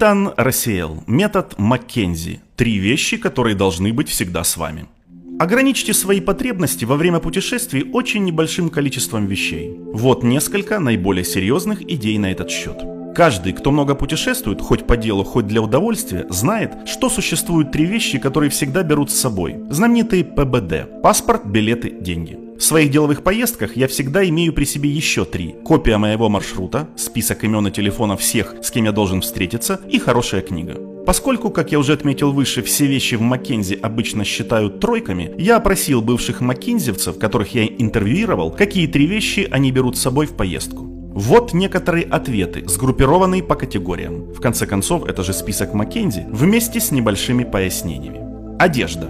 Итан рассеял метод Маккензи. Три вещи, которые должны быть всегда с вами. Ограничьте свои потребности во время путешествий очень небольшим количеством вещей. Вот несколько наиболее серьезных идей на этот счет. Каждый, кто много путешествует, хоть по делу, хоть для удовольствия, знает, что существуют три вещи, которые всегда берут с собой. Знаменитые ПБД – паспорт, билеты, деньги. В своих деловых поездках я всегда имею при себе еще три. Копия моего маршрута, список имен и телефонов всех, с кем я должен встретиться, и хорошая книга. Поскольку, как я уже отметил выше, все вещи в Маккензи обычно считают тройками, я опросил бывших маккензевцев, которых я интервьюировал, какие три вещи они берут с собой в поездку. Вот некоторые ответы, сгруппированные по категориям. В конце концов, это же список Маккензи, вместе с небольшими пояснениями. Одежда.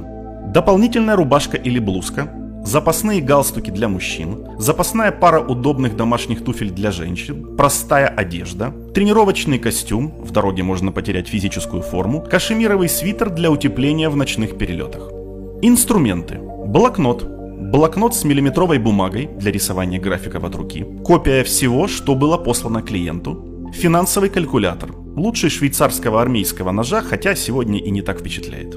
Дополнительная рубашка или блузка, запасные галстуки для мужчин, запасная пара удобных домашних туфель для женщин, простая одежда, тренировочный костюм, в дороге можно потерять физическую форму, кашемировый свитер для утепления в ночных перелетах. Инструменты. Блокнот, блокнот с миллиметровой бумагой для рисования графиков от руки, копия всего, что было послано клиенту, финансовый калькулятор, лучший швейцарского армейского ножа, хотя сегодня и не так впечатляет.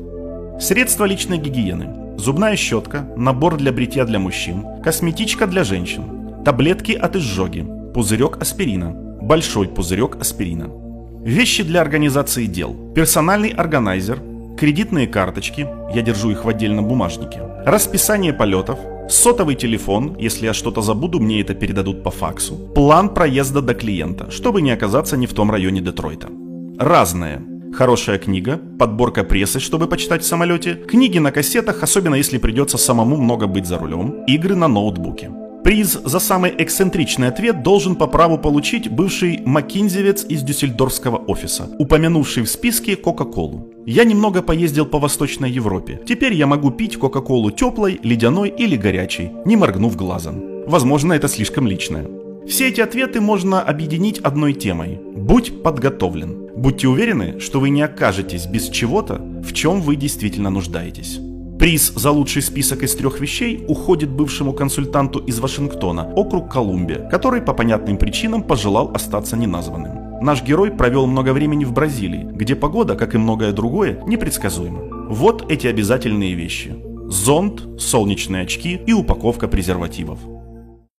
Средства личной гигиены. Зубная щетка, набор для бритья для мужчин, косметичка для женщин, таблетки от изжоги, пузырек аспирина, большой пузырек аспирина. Вещи для организации дел. Персональный органайзер, кредитные карточки, я держу их в отдельном бумажнике, расписание полетов, сотовый телефон, если я что-то забуду, мне это передадут по факсу, план проезда до клиента, чтобы не оказаться не в том районе Детройта. Разное. Хорошая книга, подборка прессы, чтобы почитать в самолете, книги на кассетах, особенно если придется самому много быть за рулем, игры на ноутбуке. Приз за самый эксцентричный ответ должен по праву получить бывший маккинзевец из дюссельдорфского офиса, упомянувший в списке Кока-Колу. Я немного поездил по Восточной Европе. Теперь я могу пить Кока-Колу теплой, ледяной или горячей, не моргнув глазом. Возможно, это слишком личное. Все эти ответы можно объединить одной темой. Будь подготовлен. Будьте уверены, что вы не окажетесь без чего-то, в чем вы действительно нуждаетесь. Приз за лучший список из трех вещей уходит бывшему консультанту из Вашингтона, округ Колумбия, который по понятным причинам пожелал остаться неназванным. Наш герой провел много времени в Бразилии, где погода, как и многое другое, непредсказуема. Вот эти обязательные вещи. Зонт, солнечные очки и упаковка презервативов.